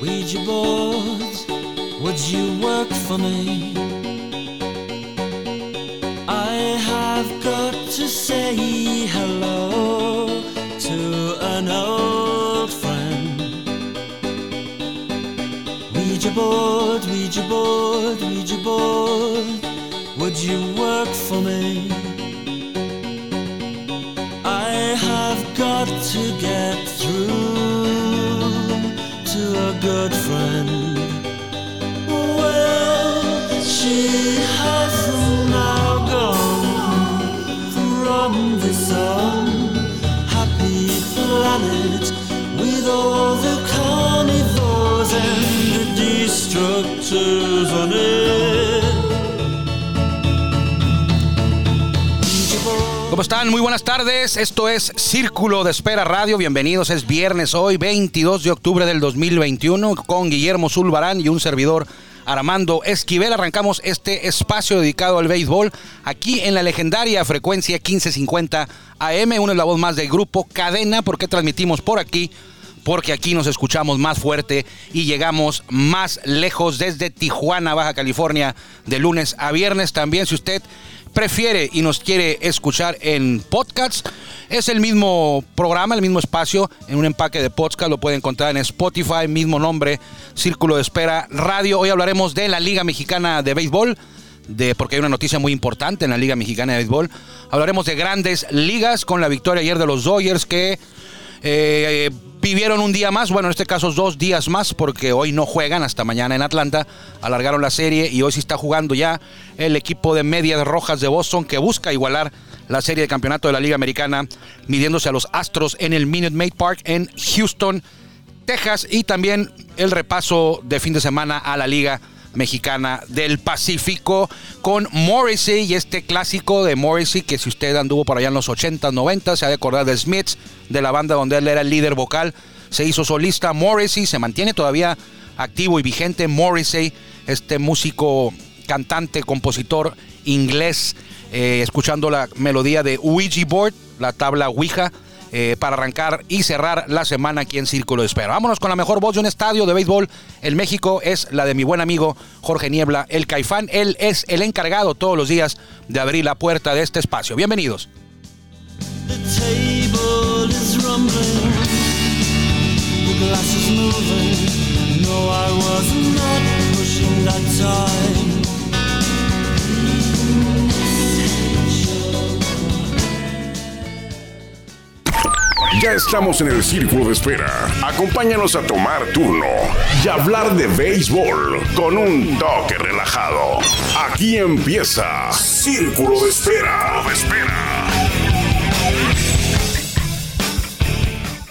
Ouija boards, would you work for me? I have got to say hello to an old friend. Ouija board, Ouija board, Ouija board, would you work for me? I have got to get ¿Cómo están? Muy buenas tardes. Esto es Círculo de Espera Radio. Bienvenidos. Es viernes hoy, 22 de octubre del 2021, con Guillermo Zulbarán y un servidor Armando Esquivel. Arrancamos este espacio dedicado al béisbol aquí en la legendaria frecuencia 1550 AM. Una es la voz más del grupo Cadena, porque transmitimos por aquí porque aquí nos escuchamos más fuerte y llegamos más lejos desde Tijuana, Baja California, de lunes a viernes. También si usted prefiere y nos quiere escuchar en podcast, es el mismo programa, el mismo espacio, en un empaque de podcast, lo puede encontrar en Spotify, mismo nombre, Círculo de Espera Radio. Hoy hablaremos de la Liga Mexicana de Béisbol. De, porque hay una noticia muy importante en la Liga Mexicana de Béisbol. Hablaremos de grandes ligas con la victoria ayer de los Dodgers que eh, vivieron un día más, bueno, en este caso dos días más, porque hoy no juegan hasta mañana en Atlanta. Alargaron la serie y hoy sí está jugando ya el equipo de Medias Rojas de Boston que busca igualar la serie de campeonato de la Liga Americana, midiéndose a los Astros en el Minute Maid Park en Houston, Texas, y también el repaso de fin de semana a la Liga Mexicana del Pacífico con Morrissey y este clásico de Morrissey que si usted anduvo por allá en los 80s, 90 se ha de acordar de Smiths, de la banda donde él era el líder vocal, se hizo solista Morrissey, se mantiene todavía activo y vigente Morrissey, este músico, cantante, compositor inglés, eh, escuchando la melodía de Ouija Board, la tabla Ouija, eh, para arrancar y cerrar la semana aquí en Círculo de Espera. Vámonos con la mejor voz de un estadio de béisbol en México, es la de mi buen amigo Jorge Niebla, el Caifán. Él es el encargado todos los días de abrir la puerta de este espacio. Bienvenidos. Ya estamos en el círculo de espera. Acompáñanos a tomar turno y hablar de béisbol con un toque relajado. Aquí empieza Círculo de Espera. De espera.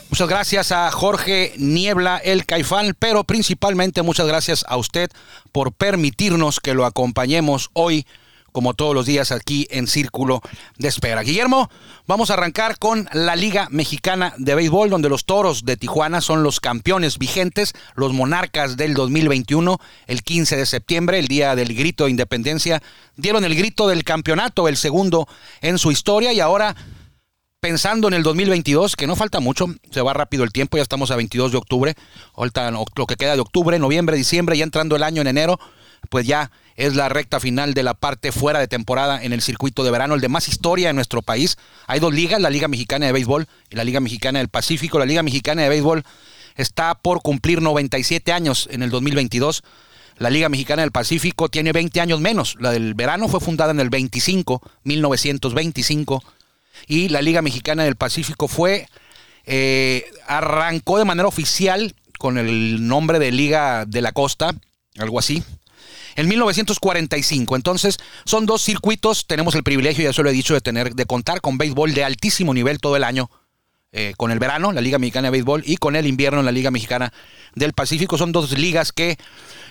Muchas gracias a Jorge Niebla, el Caifán, pero principalmente muchas gracias a usted por permitirnos que lo acompañemos hoy, como todos los días, aquí en Círculo de Espera. Guillermo, vamos a arrancar con la Liga Mexicana de Béisbol, donde los toros de Tijuana son los campeones vigentes, los monarcas del 2021, el 15 de septiembre, el día del grito de independencia, dieron el grito del campeonato, el segundo en su historia, y ahora pensando en el 2022, que no falta mucho, se va rápido el tiempo, ya estamos a 22 de octubre, lo que queda de octubre, noviembre, diciembre, ya entrando el año en enero, pues ya es la recta final de la parte fuera de temporada en el circuito de verano, el de más historia en nuestro país. Hay dos ligas, la Liga Mexicana de Béisbol y la Liga Mexicana del Pacífico. La Liga Mexicana de Béisbol está por cumplir 97 años en el 2022. La Liga Mexicana del Pacífico tiene 20 años menos. La del verano fue fundada en el 25, 1925 y la Liga Mexicana del Pacífico fue, eh, arrancó de manera oficial con el nombre de Liga de la Costa, algo así, en 1945. Entonces, son dos circuitos, tenemos el privilegio, ya se lo he dicho, de tener, de contar con béisbol de altísimo nivel todo el año. eh, con el verano, la Liga Mexicana de Béisbol, y con el invierno, la Liga Mexicana del Pacífico. Son dos ligas que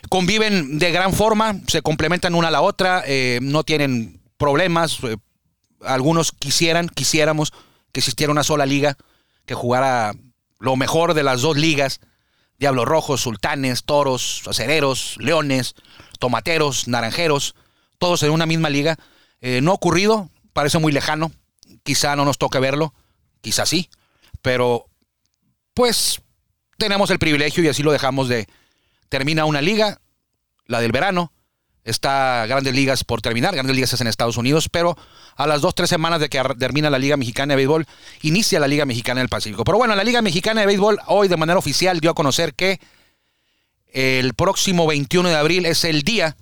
conviven de gran forma, se complementan una a la otra, eh, no tienen problemas. eh, algunos quisieran, quisiéramos que existiera una sola liga que jugara lo mejor de las dos ligas. Diablos Rojos, Sultanes, Toros, Acereros, Leones, Tomateros, Naranjeros, todos en una misma liga. Eh, no ha ocurrido, parece muy lejano. Quizá no nos toque verlo, quizá sí, pero pues tenemos el privilegio y así lo dejamos de, termina una liga, la del verano, está Grandes Ligas por terminar, Grandes Ligas es en Estados Unidos, pero a las dos, tres semanas de que termina la Liga Mexicana de Béisbol, inicia la Liga Mexicana del Pacífico. Pero bueno, la Liga Mexicana de Béisbol hoy de manera oficial dio a conocer que el próximo 21 de abril es el día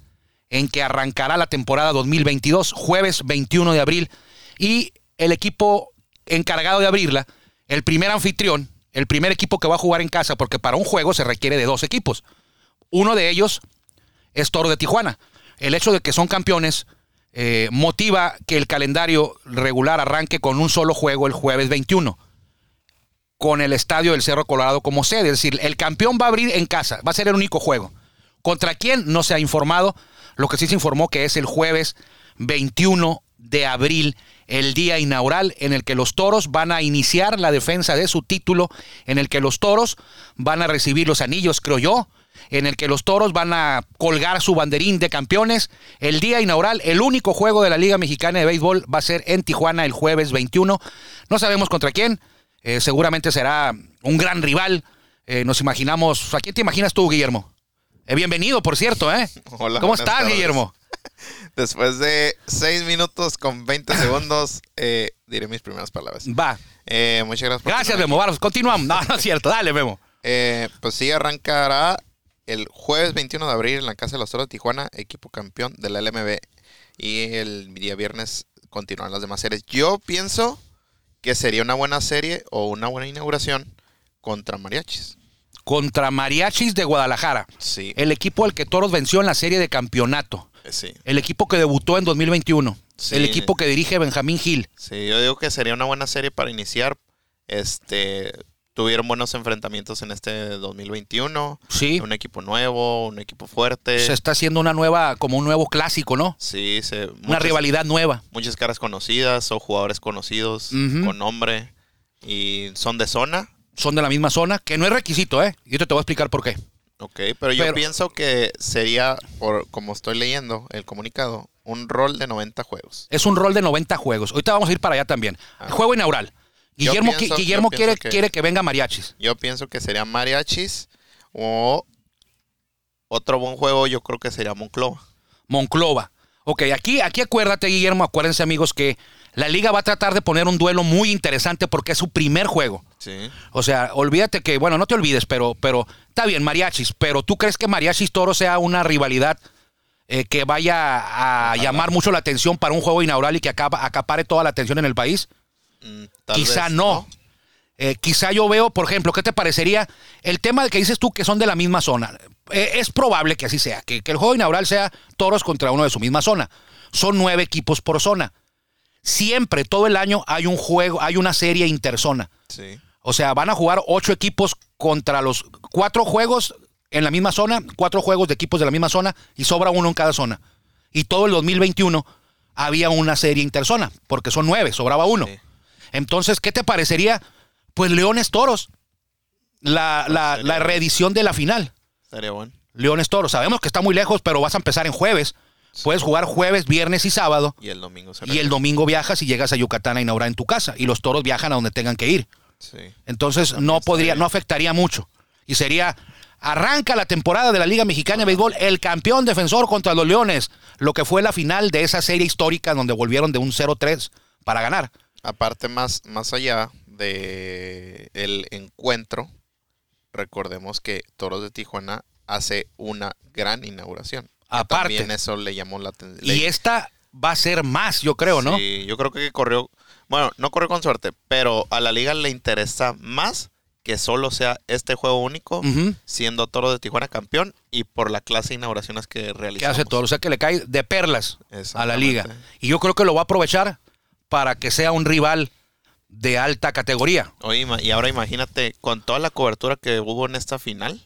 en que arrancará la temporada 2022, jueves 21 de abril, y el equipo encargado de abrirla, el primer anfitrión, el primer equipo que va a jugar en casa, porque para un juego se requiere de dos equipos. Uno de ellos es Toro de Tijuana. El hecho de que son campeones eh, motiva que el calendario regular arranque con un solo juego el jueves 21, con el estadio del Cerro Colorado como sede. Es decir, el campeón va a abrir en casa, va a ser el único juego. ¿Contra quién? No se ha informado. Lo que sí se informó que es el jueves 21 de abril, el día inaugural en el que los toros van a iniciar la defensa de su título, en el que los toros van a recibir los anillos, creo yo, en el que los toros van a colgar su banderín de campeones. El día inaugural, el único juego de la Liga Mexicana de Béisbol va a ser en Tijuana el jueves 21. No sabemos contra quién, eh, seguramente será un gran rival. Eh, nos imaginamos, ¿a quién te imaginas tú, Guillermo? Eh, bienvenido, por cierto, ¿eh? Hola, ¿Cómo estás, tardes. Guillermo? Después de 6 minutos con 20 segundos, eh, diré mis primeras palabras. Va. Eh, muchas gracias por Gracias, Memo. Vamos, continuamos. No, no es cierto. Dale, Memo. Eh, pues sí, arrancará el jueves 21 de abril en la Casa de los Toros de Tijuana, equipo campeón de la LMB. Y el día viernes continúan las demás series. Yo pienso que sería una buena serie o una buena inauguración contra Mariachis. Contra Mariachis de Guadalajara. Sí, El equipo al que Toros venció en la serie de campeonato. eh, sí. El equipo que debutó en 2021. Sí. El equipo que dirige Benjamín Gil. Sí, yo digo que sería una buena serie para iniciar. Este, tuvieron buenos enfrentamientos en este 2021. Sí. Un equipo nuevo, un equipo fuerte. Se está haciendo una nueva, como un nuevo clásico, ¿no? Sí, se, Una muchas- rivalidad nueva. Muchas caras conocidas o jugadores conocidos con nombre y son de zona. Son de la misma zona, que no es requisito, ¿eh? Yo te, te voy a explicar por qué. Ok, pero yo Pero- pienso que sería, por como estoy leyendo el comunicado, un rol de 90 juegos. Es un rol de 90 juegos. Ahorita vamos a ir para allá también. Ah. Juego inaugural. Guillermo, pienso- qui- Guillermo yo quiere, que- quiere que venga Mariachis. Yo pienso que sería mariachis o otro buen juego yo creo que sería Monclova. Monclova. Ok, aquí, aquí acuérdate, Guillermo, acuérdense, amigos, que la liga va a tratar de poner un duelo muy interesante porque es su primer juego. Sí. O sea, olvídate que, bueno, no te olvides, pero, pero está bien, mariachis, pero ¿tú crees que mariachis toro sea una rivalidad eh, que vaya a llamar mucho la atención para un juego inaugural y que acaba, acapare toda la atención en el país? Mm, tal Quizá vez no. Eh, quizá yo veo, por ejemplo, ¿qué te parecería el tema de que dices tú que son de la misma zona? Eh, es probable que así sea, que, que el juego inaugural sea toros contra uno de su misma zona. Son nueve equipos por zona. Siempre, todo el año, hay un juego, hay una serie interzona. Sí. O sea, van a jugar ocho equipos contra los cuatro juegos en la misma zona, cuatro juegos de equipos de la misma zona y sobra uno en cada zona. Y todo el 2021 había una serie interzona, porque son nueve, sobraba uno. Sí. Entonces, ¿qué te parecería? Pues Leones Toros, la, la- sería la bueno. reedición de la final. Estaría bueno. Leones Toros, sabemos que está muy lejos, pero vas a empezar en jueves. Puedes jugar jueves, viernes y sábado. Y el domingo se Y el domingo viajas y llegas a Yucatán a inaugurar en tu casa. Y los toros viajan a donde tengan que ir. Sí. Entonces no podría, no afectaría mucho. Y sería, arranca la temporada de la Liga Mexicana de Béisbol, el campeón defensor contra los Leones, lo que fue la final de esa serie histórica donde volvieron de un 0-3 para ganar. Aparte, más, más allá de el encuentro, recordemos que Toros de Tijuana hace una gran inauguración. Que Aparte. También eso le llamó la atención. Y esta va a ser más, yo creo, ¿no? Sí, yo creo que corrió, bueno, no corrió con suerte, pero a la liga le interesa más que solo sea este juego único, siendo Toro de Tijuana campeón y por la clase de inauguraciones que Que realizamos. hace todo, o sea que le cae de perlas a la liga. Y yo creo que lo va a aprovechar para que sea un rival de alta categoría. Oye, y ahora imagínate, con toda la cobertura que hubo en esta final,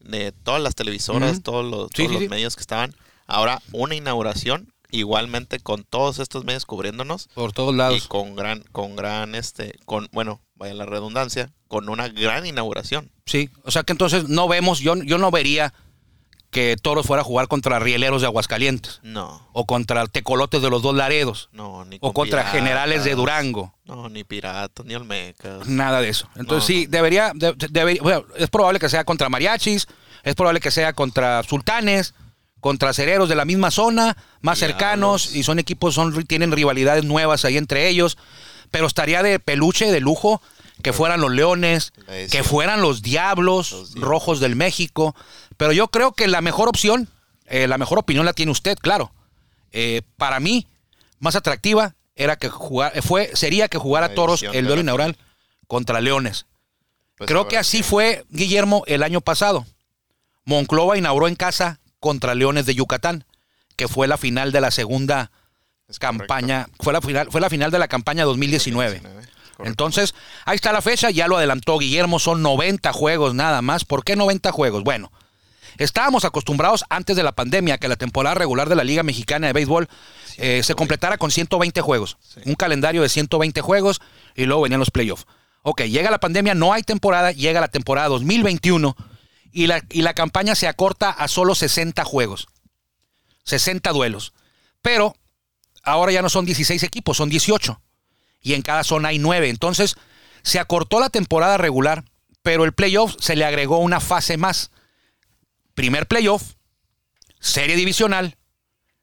de todas las televisoras, todos los, Sí, todos sí, los sí. medios que estaban, ahora una inauguración, igualmente con todos estos medios cubriéndonos, Por todos y lados. con gran, con gran, este, con, bueno, vaya la redundancia, con una gran inauguración. Sí, o sea que entonces no vemos, yo, yo no vería que Toros fuera a jugar contra Rieleros de Aguascalientes No, o contra Tecolotes de los dos Laredos no, ni o con contra Piratas. Generales de Durango. No, ni Piratas, ni Olmecas. Nada de eso. Entonces No, sí, debería, de- de- debería- bueno, es probable que sea contra Mariachis, Es probable que sea contra Sultanes, contra Cereros de la misma zona, más Diablos. cercanos, y son equipos, son, tienen rivalidades nuevas ahí entre ellos. Pero estaría de peluche, de lujo, que fueran los Leones, que fueran los Diablos, Los Diablos. Rojos del México. Pero yo creo que la mejor opción, eh, la mejor opinión la tiene usted, claro. Eh, para mí, más atractiva era que jugar, eh, fue, sería que jugara La Toros el duelo inaugural contra Leones. Pues Creo que así fue, Guillermo, el año pasado. Monclova inauguró en casa contra Leones de Yucatán, que fue la final de la segunda Es campaña, fue la final, fue la final de la campaña 2019. 2019, correcto. Entonces, ahí está la fecha, ya lo adelantó Guillermo, son 90 juegos nada más. ¿Por qué 90 juegos? Bueno, estábamos acostumbrados antes de la pandemia que la temporada regular de la Liga Mexicana de Béisbol eh, se completara con 120 juegos. Un calendario de 120 juegos y luego venían los playoffs. Ok, llega la pandemia, no hay temporada, llega la temporada 2021 y la, y la campaña se acorta a solo 60 juegos. 60 duelos. Pero ahora ya no son 16 equipos, son 18 y en cada zona hay nueve. Entonces, se acortó la temporada regular, pero el playoff se le agregó una fase más. Primer playoff, serie divisional,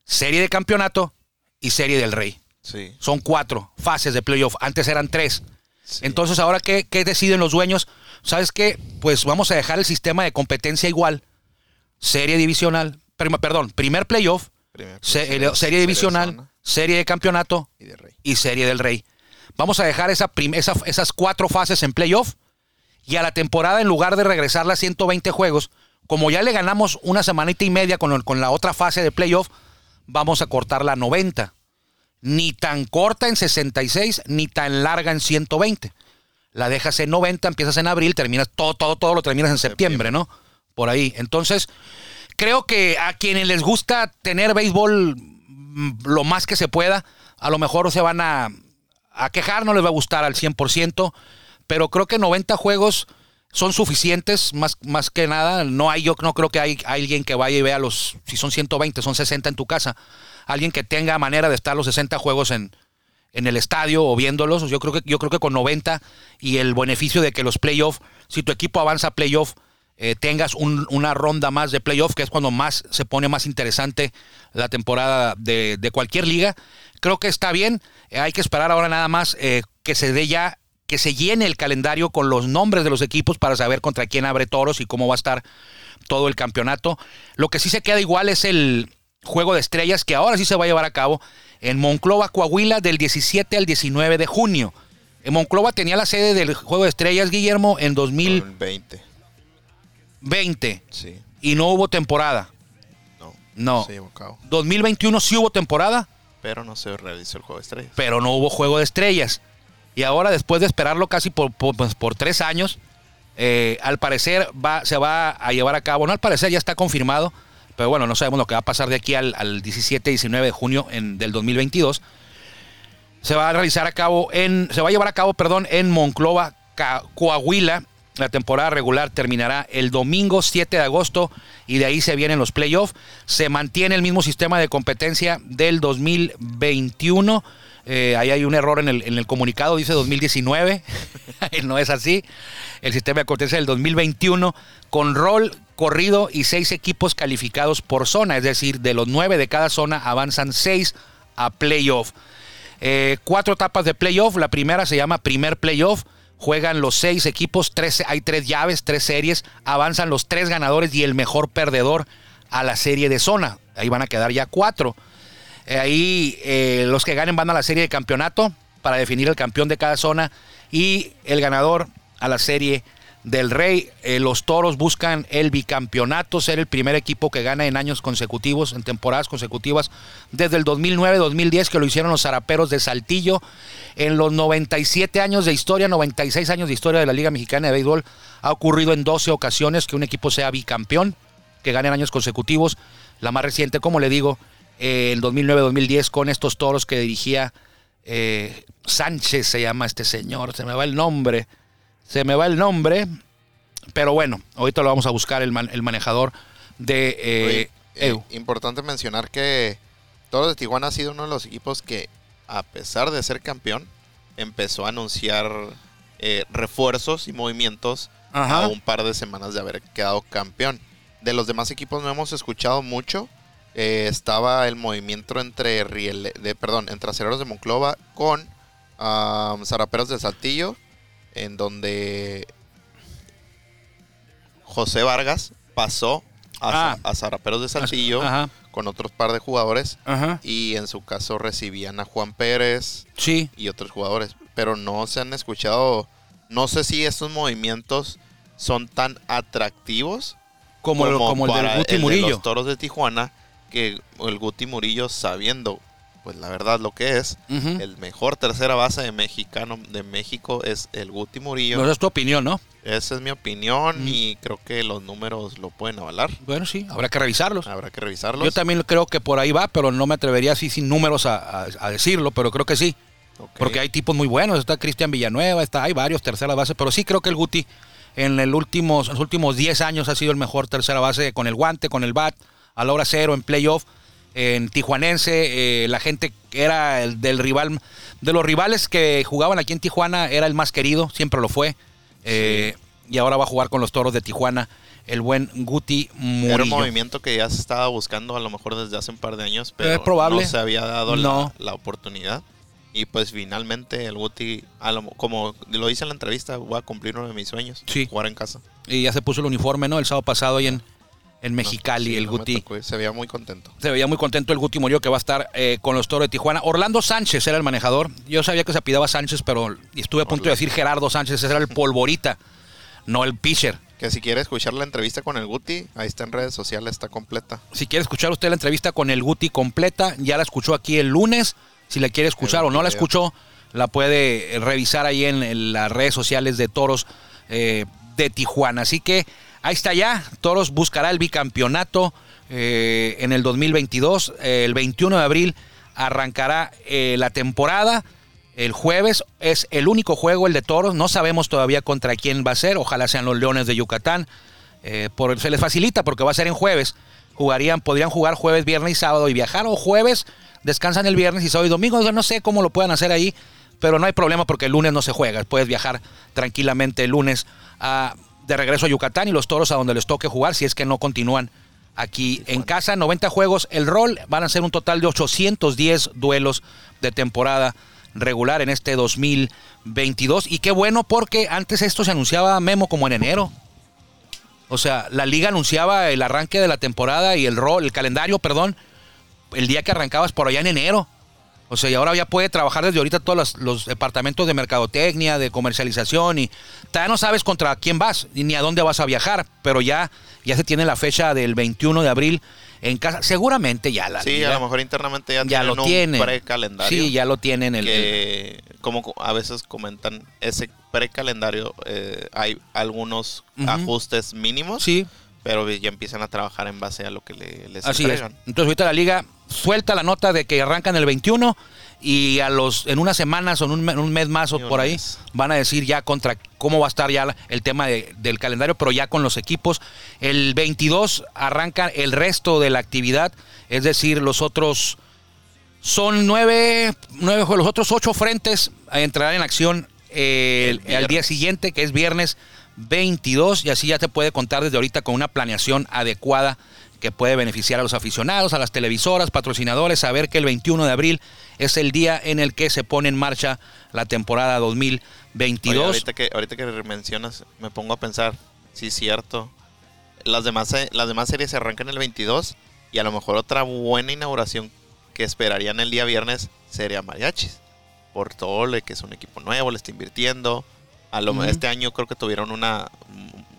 serie de campeonato y serie del rey. Sí. Son cuatro fases de playoff. Antes eran tres. sí. Entonces, ahora, ¿qué, qué deciden los dueños? ¿Sabes qué? Pues vamos a dejar el sistema de competencia igual. Serie divisional, prima- perdón, primer playoff, Primer playoff, eh, serie divisional, serie de campeonato y de y Serie del Rey. Vamos a dejar esa esa- esas cuatro fases en playoff y a la temporada, en lugar de regresar las 120 juegos, como ya le ganamos una semanita y media con, la otra fase de playoff, vamos a cortarla a 90. Ni tan corta en 66, ni tan larga en 120. La dejas en 90, empiezas en abril, terminas todo, todo, todo lo terminas en septiembre, ¿no? Por ahí. Entonces, creo que a quienes les gusta tener béisbol mm, lo más que se pueda, a lo mejor se van a, a quejar, no les va a gustar al 100%, pero creo que 90 juegos son suficientes, más, más que nada. No hay, yo no creo que hay alguien que vaya y vea los, si son 120, son 60 en tu casa, alguien que tenga manera de estar los 60 juegos en, en el estadio o viéndolos. Yo creo que, yo creo que con 90 y el beneficio de que los playoffs, si tu equipo avanza a eh, tengas un- una ronda más de playoff, que es cuando más se pone más interesante la temporada de, cualquier liga. Creo que está bien. Eh, hay que esperar ahora nada más eh, que se dé ya, que se llene el calendario con los nombres de los equipos para saber contra quién abre toros y cómo va a estar todo el campeonato. Lo que sí se queda igual es el juego de estrellas que ahora sí se va a llevar a cabo en Monclova, Coahuila, del 17 al 19 de junio. En Monclova tenía la sede del juego de estrellas, Guillermo, en 2020 20. Sí. y no hubo temporada. No. No. Se llevó a cabo. 2021 sí hubo temporada, Pero no se realizó el juego de estrellas. pero no hubo juego de estrellas. Y ahora, después de esperarlo casi por, por, pues, por tres años, eh, al parecer va, se va a llevar a cabo. No al parecer, ya está confirmado. Pero bueno, no sabemos lo que va a pasar de aquí al, al 17-19 de junio en- del 2022. Se va a realizar a cabo en. Se va a llevar a cabo, perdón, en Monclova, Coahuila. La temporada regular terminará el domingo 7 de agosto y de ahí se vienen los playoffs. Se mantiene el mismo sistema de competencia del 2021. Eh, ahí hay un error en el, comunicado, dice 2019. no es así. El sistema de competencia del 2021 con rol corrido y seis equipos calificados por zona. Es decir, de los nueve de cada zona avanzan seis a playoff. Eh, cuatro etapas de playoff. La primera se llama primer playoff. Juegan los seis equipos, tres, hay tres llaves, tres series. Avanzan los tres ganadores y el mejor perdedor a la serie de zona. Ahí van a quedar ya cuatro. Eh, ahí eh, los que ganen van a la serie de campeonato para definir el campeón de cada zona y el ganador a la serie del Rey. Eh, los Toros buscan el bicampeonato, ser el primer equipo que gana en años consecutivos, en temporadas consecutivas, desde el 2009-2010 que lo hicieron los Zaraperos de Saltillo. En los 97 años de historia, 96 años de historia de la Liga Mexicana de Béisbol, ha ocurrido en 12 ocasiones que un equipo sea bicampeón, que gane en años consecutivos. La más reciente, como le digo, eh, en 2009-2010 con estos toros que dirigía eh, Sánchez, se llama este señor, se me va el nombre, se me va el nombre, pero bueno, ahorita lo vamos a buscar el, man- el manejador de... eh, Oye, eh, importante mencionar que Toros de Tijuana ha sido uno de los equipos que, a pesar de ser campeón, empezó a anunciar eh, refuerzos y movimientos Ajá. a un par de semanas de haber quedado campeón. de los demás equipos no hemos escuchado mucho. Estaba el movimiento entre Riel, de, perdón, entre Acereros de Monclova con um, Zaraperos de Saltillo, en donde José Vargas pasó a, Ah. a Zaraperos de Saltillo Ajá, con otros par de jugadores ajá. y en su caso recibían a Juan Pérez Sí, y otros jugadores, pero no se han escuchado, no sé si estos movimientos son tan atractivos como, el- como el del Guti de Murillo. los Toros de Tijuana, que el Guti Murillo sabiendo, pues la verdad lo que es, el mejor tercera base de mexicano de México es el Guti Murillo. Pues es tu opinión, ¿no? Esa es mi opinión Mm. y creo que los números lo pueden avalar. Bueno, sí, habrá que revisarlos. Habrá que revisarlos. Yo también creo que por ahí va, pero no me atrevería así sin números a, a- a decirlo, pero creo que sí. Porque hay tipos muy buenos, está Cristian Villanueva, está, hay varios tercera base, pero sí creo que el Guti en el últimos, en los últimos 10 años ha sido el mejor tercera base con el guante, con el bat, a la hora cero, en playoff, en Tijuanense, eh, la gente era el del rival, de los rivales que jugaban aquí en Tijuana, era el más querido, siempre lo fue. eh, y ahora va a jugar con los toros de Tijuana, el buen Guti Murillo. Era un movimiento que ya se estaba buscando a lo mejor desde hace un par de años, pero Es probable. no se había dado No. la, la oportunidad. Y pues finalmente el Guti, a lo- como lo dice en la entrevista, voy a cumplir uno de mis sueños, Sí. jugar en casa. Y ya se puso el uniforme, ¿no? El sábado pasado ahí en, en Mexicali, Sí, el no Guti. tocó ir, se veía muy contento. Se veía muy contento el Guti Murillo que va a estar eh, con los Toros de Tijuana. Orlando Sánchez era el manejador. Yo sabía que se apellidaba Sánchez, pero estuve a punto de decir Gerardo Sánchez. Ese era el polvorita, no el pitcher. Que si quiere escuchar la entrevista con el Guti, ahí está en redes sociales, está completa. Si quiere escuchar usted la entrevista con el Guti completa, ya la escuchó aquí el lunes. Si la quiere escuchar El o no la escuchó, la puede eh, revisar ahí en, en las redes sociales de Toros eh, de Tijuana. Así que ahí está ya. Toros buscará el bicampeonato eh, en el 2022. Eh, el 21 de abril arrancará eh, la temporada. El jueves es el único juego, el de Toros. No sabemos todavía contra quién va a ser. Ojalá sean los Leones de Yucatán. Eh, por, se les facilita porque va a ser en jueves. Jugarían, podrían jugar jueves, viernes y sábado y viajar. O jueves, descansan el viernes y sábado y domingo. No sé cómo lo puedan hacer ahí. Pero no hay problema porque el lunes no se juega. Puedes viajar tranquilamente el lunes a- de regreso a Yucatán y los toros a donde les toque jugar si es que no continúan aquí en casa. 90 juegos. El rol van a ser un total de 810 duelos de temporada regular en este 2022. Y qué bueno porque antes esto se anunciaba Memo como en enero. O sea, la liga anunciaba el arranque de la temporada y el rol, el calendario, perdón, el día que arrancabas por allá en enero. O sea, y ahora ya puede trabajar desde ahorita todos los, los departamentos de mercadotecnia, de comercialización y todavía no sabes contra quién vas ni a dónde vas a viajar, pero ya, ya se tiene la fecha del 21 de abril en casa. Seguramente ya la Sí, a lo mejor internamente ya, ya lo tienen. precalendario. Sí, ya lo tienen el, como co- a veces comentan ese precalendario eh, hay algunos ajustes mínimos sí, pero ya empiezan a trabajar en base a lo que le, les Así es. Entonces ahorita la liga suelta la nota de que arrancan el 21 y a los en unas semanas o en un, me- en un mes más o por ahí van a decir ya contra cómo va a estar ya el tema de- del calendario, pero ya con los equipos. El 22 arranca el resto de la actividad, es decir, los otros son nueve, nueve los otros ocho frentes entrarán en acción eh, El el- al día siguiente, que es viernes 22, y así ya te puede contar desde ahorita con una planeación adecuada que puede beneficiar a los aficionados, a las televisoras, patrocinadores, saber que el 21 de abril es el día en el que se pone en marcha la temporada Oye, 2022. ahorita que ahorita que mencionas me pongo a pensar sí cierto las demás se- las demás series se arrancan el 22 y a lo mejor otra buena inauguración que esperarían el día viernes sería Mariachis por todo lo que es un equipo nuevo le está invirtiendo a lo Ujú. este año creo que tuvieron una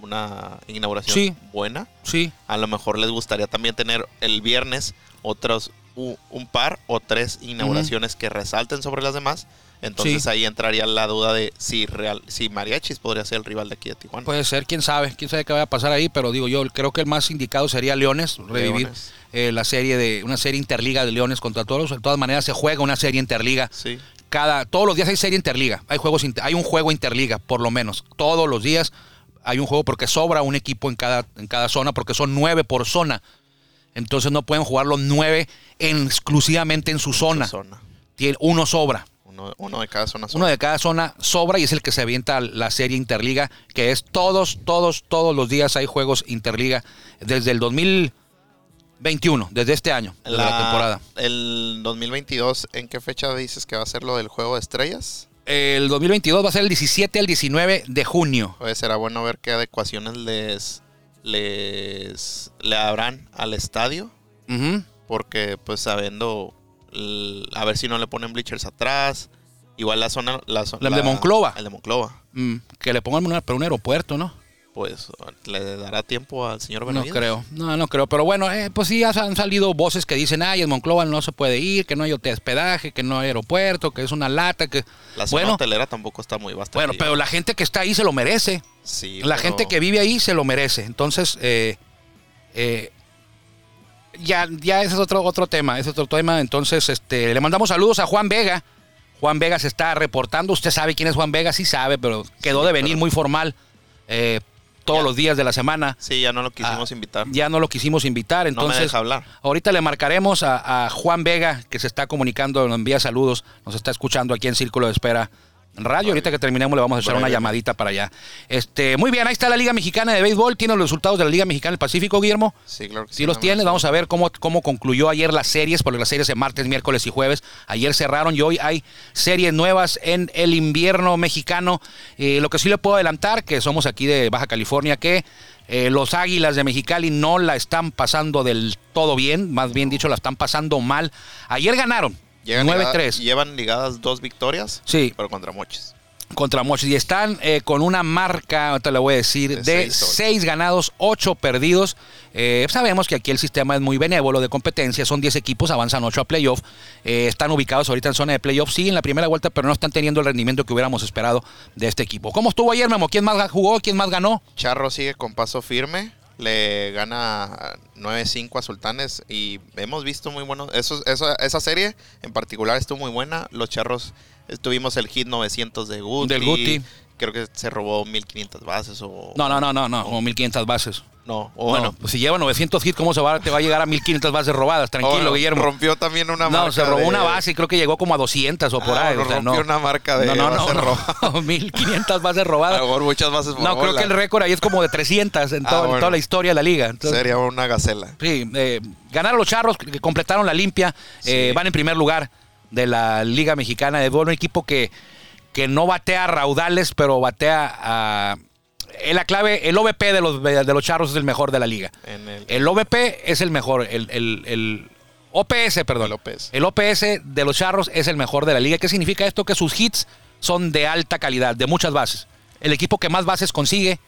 una inauguración Sí. buena Sí, a lo mejor les gustaría también tener el viernes otros un par o tres inauguraciones que resalten sobre las demás. Entonces Sí. ahí entraría la duda de si real, si Mariachis podría ser el rival de aquí de Tijuana. puede ser, quién sabe, quién sabe qué va a pasar ahí, pero digo yo, creo que el más indicado sería Leones, revivir Leones. eh, la serie de, una serie interliga de Leones contra Toros. De todas maneras se juega una serie interliga Sí. cada todos los días hay serie interliga hay juegos hay un juego interliga por lo menos todos los días hay un juego porque sobra un equipo en cada en cada zona porque son nueve por zona entonces no pueden jugar los nueve en- exclusivamente en su zona zona. Tiene- uno sobra Uno Uno, de cada zona. Uno de cada zona sobra y es el que se avienta la serie Interliga, que es todos, todos, todos los días hay juegos Interliga desde el 2021, desde este año, desde la, temporada. El 2022, ¿en qué fecha dices que va a ser lo del juego de estrellas? El 2022 va a ser el 17 al 19 de junio. Pues será bueno ver qué adecuaciones les, les le habrán al estadio. Porque, pues, sabiendo. A ver si no le ponen bleachers atrás. Igual la zona. La, zo- La de Monclova. El de Monclova. Mm, que le pongan una, pero un aeropuerto, ¿no? Pues le dará tiempo al señor No Benavides. creo, no, no creo. Pero bueno, eh, pues sí, han salido voces que dicen, ay, en Monclova no se puede ir, que no hay hospedaje, que no hay aeropuerto, que es una lata, que... La zona bueno, hotelera tampoco está muy vasta. bueno, pero la gente que está ahí se lo merece. Sí, la pero- gente que vive ahí se lo merece. Entonces, eh, eh, ya, ya ese es otro, otro tema, ese es otro tema. Entonces, este, le mandamos saludos a Juan Vega. Juan Vega se está reportando. Usted sabe quién es Juan Vega, sí sabe, pero quedó Sí, de venir pero- muy formal eh, todos Ya. los días de la semana. Sí, ya no lo quisimos Ah, invitar. Ya no lo quisimos invitar, no me entonces deja hablar. ahorita le marcaremos a, a Juan Vega, que se está comunicando, nos envía saludos, nos está escuchando aquí en Círculo de Espera Radio. Ahorita que terminemos le vamos a echar una llamadita para allá. Este, muy bien, ahí está la Liga Mexicana de Béisbol, tiene los resultados de la Liga Mexicana del Pacífico, Guillermo. Sí, claro que Si los tienes, vamos a ver cómo, cómo concluyó ayer las series, porque las series de martes, miércoles y jueves. Ayer cerraron y hoy hay series nuevas en el invierno mexicano. Eh, lo que sí le puedo adelantar, que somos aquí de Baja California, que eh, los Águilas de Mexicali no la están pasando del todo bien, más bien dicho, la están pasando mal. Ayer ganaron. Llegan ligada- 9-3 Llevan ligadas dos victorias. Sí. Pero contra Mochis. contra Mochis y están eh, con una marca, ahorita le voy a decir, De de seis, ocho. seis ganados, ocho perdidos. Eh, sabemos que aquí el sistema es muy benévolo de competencia, son 10 equipos, avanzan 8 a playoff, Eh, están ubicados ahorita en zona de playoff, sí, en la primera vuelta, pero no están teniendo el rendimiento que hubiéramos esperado de este equipo. ¿Cómo estuvo ayer, Memo? ¿Quién más jugó? ¿Quién más ganó? Charro sigue con paso firme. Le gana 9-5 a Sultanes. Y hemos visto muy buenos. Eso, esa, esa serie en particular estuvo muy buena. Los Charros eh, tuvimos el hit 900 de Guti. Del Guti. Creo que se robó 1500 bases. O, No, no, no, no, no, como 1500 bases. No, bueno. No, pues si lleva 900 hits, ¿cómo se va, te va a llegar a 1500 bases robadas? Tranquilo, o bueno, Guillermo. Rompió también una No, marca. se robó de- una base y creo que llegó como a 200 o por Ah, ahí. bueno, o sea, rompió no. una marca de no, no, no, no. 1500 bases robadas. mejor muchas bases por No, creo que el récord ahí es como de 300 en, Ah, en toda la historia de la liga. Entonces, Sería una gacela. Sí, eh, ganaron los charros, que completaron la limpia, eh, van en primer lugar de la Liga Mexicana de Béisbol, un equipo que, que no batea a raudales, pero batea a... Es la clave, el OVP de los, de los charros es el mejor de la liga. El, El OVP es el mejor, el, el- el OPS, perdón. El OPS. El OPS de los charros es el mejor de la liga. ¿Qué significa esto? Que sus hits son de alta calidad, de muchas bases. El equipo que más bases consigue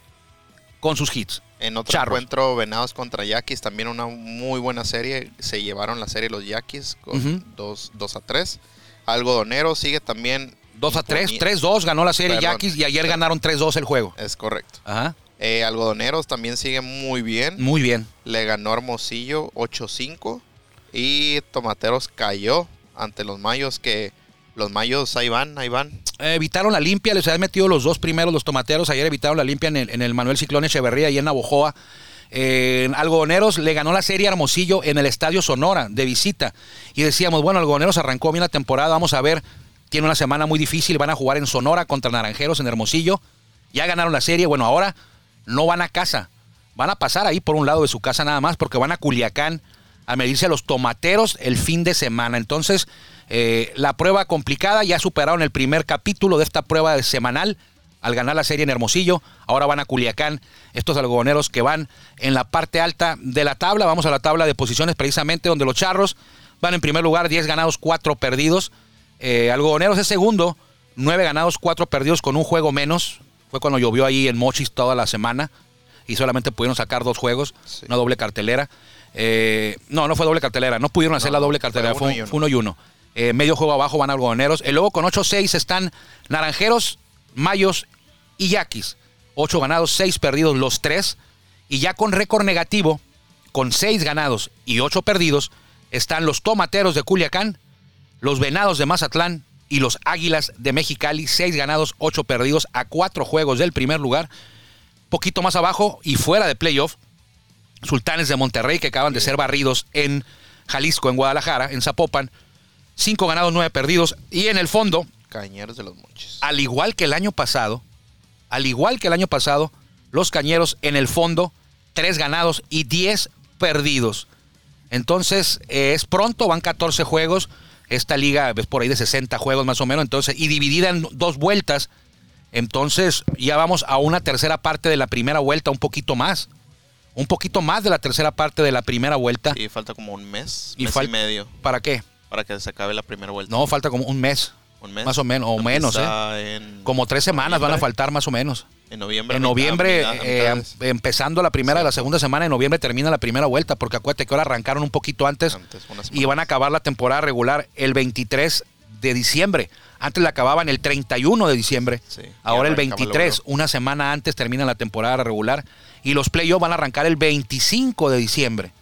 con sus hits. En otro Charros. encuentro, Venados contra Yaquis, también una muy buena serie. Se llevaron la serie los Yaquis con Ujú. 2 a 3. Algodonero sigue también. 2 a 3, imponi- 3-2 ganó la serie Perdón. Yaquis y ayer ganaron 3-2 el juego. Es correcto. Ajá. Eh, Algodoneros también sigue muy bien. Muy bien. Le ganó Hermosillo 8-5. Y Tomateros cayó ante los Mayos, que los Mayos ahí van, ahí van. Eh, evitaron la limpia, les habían metido los dos primeros los tomateros. Ayer evitaron la limpia en el, en el Manuel Ciclón Echeverría y en Navojoa. Eh, Algodoneros le ganó la serie a Hermosillo en el Estadio Sonora de visita. Y decíamos, bueno, Algodoneros arrancó bien la temporada, vamos a ver. Tiene una semana muy difícil, van a jugar en Sonora contra Naranjeros en Hermosillo. Ya ganaron la serie, bueno, ahora no van a casa. Van a pasar ahí por un lado de su casa nada más porque van a Culiacán a medirse a los tomateros el fin de semana. Entonces, eh, la prueba complicada, ya superaron el primer capítulo de esta prueba semanal al ganar la serie en Hermosillo. Ahora van a Culiacán, estos algodoneros que van en la parte alta de la tabla. Vamos a la tabla de posiciones precisamente donde los charros van en primer lugar, 10 ganados, 4 perdidos. Eh, algodoneros es segundo, 9 ganados, 4 perdidos con un juego menos. Fue cuando llovió ahí en Mochis toda la semana y solamente pudieron sacar dos juegos, Sí. una doble cartelera. Eh, no, no fue doble cartelera, no pudieron hacer No, la doble cartelera, fue, uno y un- uno. fue uno y uno. Eh, medio juego abajo van algodoneros. Y luego con 8-6 están Naranjeros, Mayos y Yaquis. 8 ganados, 6 perdidos los tres. Y ya con récord negativo, con 6 ganados y 8 perdidos, están los Tomateros de Culiacán, los Venados de Mazatlán y los Águilas de Mexicali. 6 ganados, 8 perdidos a 4 juegos del primer lugar. Poquito más abajo y fuera de playoff, Sultanes de Monterrey que acaban de ser barridos en Jalisco, en Guadalajara, en Zapopan. Cinco ganados, nueve perdidos. Y en el fondo, Cañeros de los Monches. Al igual que el año pasado, al igual que el año pasado, los Cañeros en el fondo, tres ganados y 10 perdidos. Entonces, eh, es pronto, van 14 juegos. Esta liga es por ahí de 60 juegos más o menos, entonces, y dividida en dos vueltas. Entonces, ya vamos a una tercera parte de la primera vuelta, un poquito más. Un poquito más de la tercera parte de la primera vuelta. Y falta como un mes, Y mes y medio, ¿Para qué? para que se acabe la primera vuelta. No, falta como un mes. un mes. más o menos, o menos, Empieza en Como tres semanas van a faltar más o menos. En noviembre. En noviembre, eh, mitades. empezando la primera, la segunda semana de noviembre termina la primera vuelta, porque acuérdate que ahora arrancaron un poquito antes, y van a acabar la temporada regular el 23 de diciembre. Antes la acababan el 31 de diciembre. Sí, Ahora el arrancaba 23, luego. una semana antes termina la temporada regular. Y los playoffs van a arrancar el 25 de diciembre.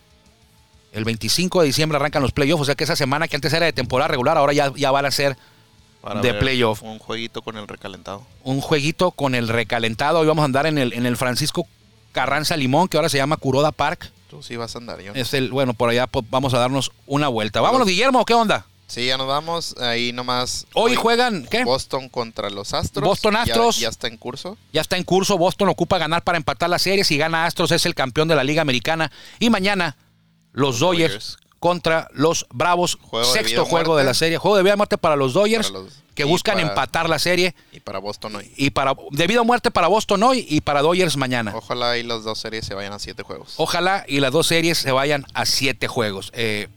El 25 de diciembre arrancan los playoffs. O sea que esa semana que antes era de temporada regular, ahora ya, ya van a ser Para de playoff. Un jueguito con el recalentado. un jueguito con el recalentado. Hoy vamos a andar en el, en el Francisco Carranza Limón, que ahora se llama Curoda Park. Tú sí vas a andar, yo. Es el, bueno, por allá vamos a darnos una vuelta. Vámonos, Guillermo, ¿qué onda? Sí, ya nos vamos. Ahí nomás. Hoy juegan, ¿qué? Boston contra los Astros. Boston Astros. Ya, está en curso. Ya está en curso. Boston ocupa ganar para empatar la serie. Si gana Astros, es el campeón de la Liga Americana. Y mañana, los Dodgers Dodgers. Contra los Bravos. Juego de vida Sexto juego muerte. de la serie. Juego de vida muerte para los Dodgers, Para los- que y buscan para- empatar la serie. Y para Boston hoy. Y para debido a muerte para Boston hoy y para Dodgers mañana. Ojalá ahí las dos series se vayan a siete juegos. Ojalá y las dos series se vayan a siete juegos. Eh,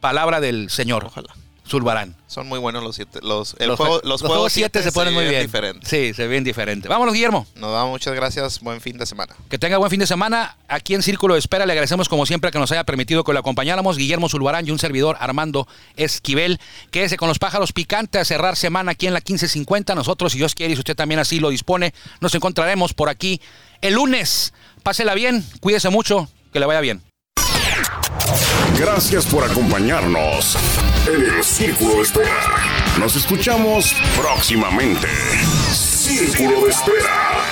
palabra del señor Ojalá. Zulbarán. Son muy buenos los siete. Los, el los, juego- jue- los los juegos juegos siete se ponen muy ven bien. diferentes. Sí, se ven diferentes. Vámonos, Guillermo. Nos damos muchas gracias. Buen fin de semana. Que tenga buen fin de semana. Aquí en Círculo de Espera le agradecemos como siempre que nos haya permitido que lo acompañáramos. Guillermo Zulbarán y un servidor Armando Esquivel. Quédese con los pájaros picantes a cerrar semana aquí en la 1550. Nosotros, si Dios quiere y si usted también así lo dispone, nos encontraremos por aquí el lunes. Pásela bien, cuídese mucho, que le vaya bien. Gracias por acompañarnos en el Círculo de Espera. Nos escuchamos próximamente. Círculo de Espera.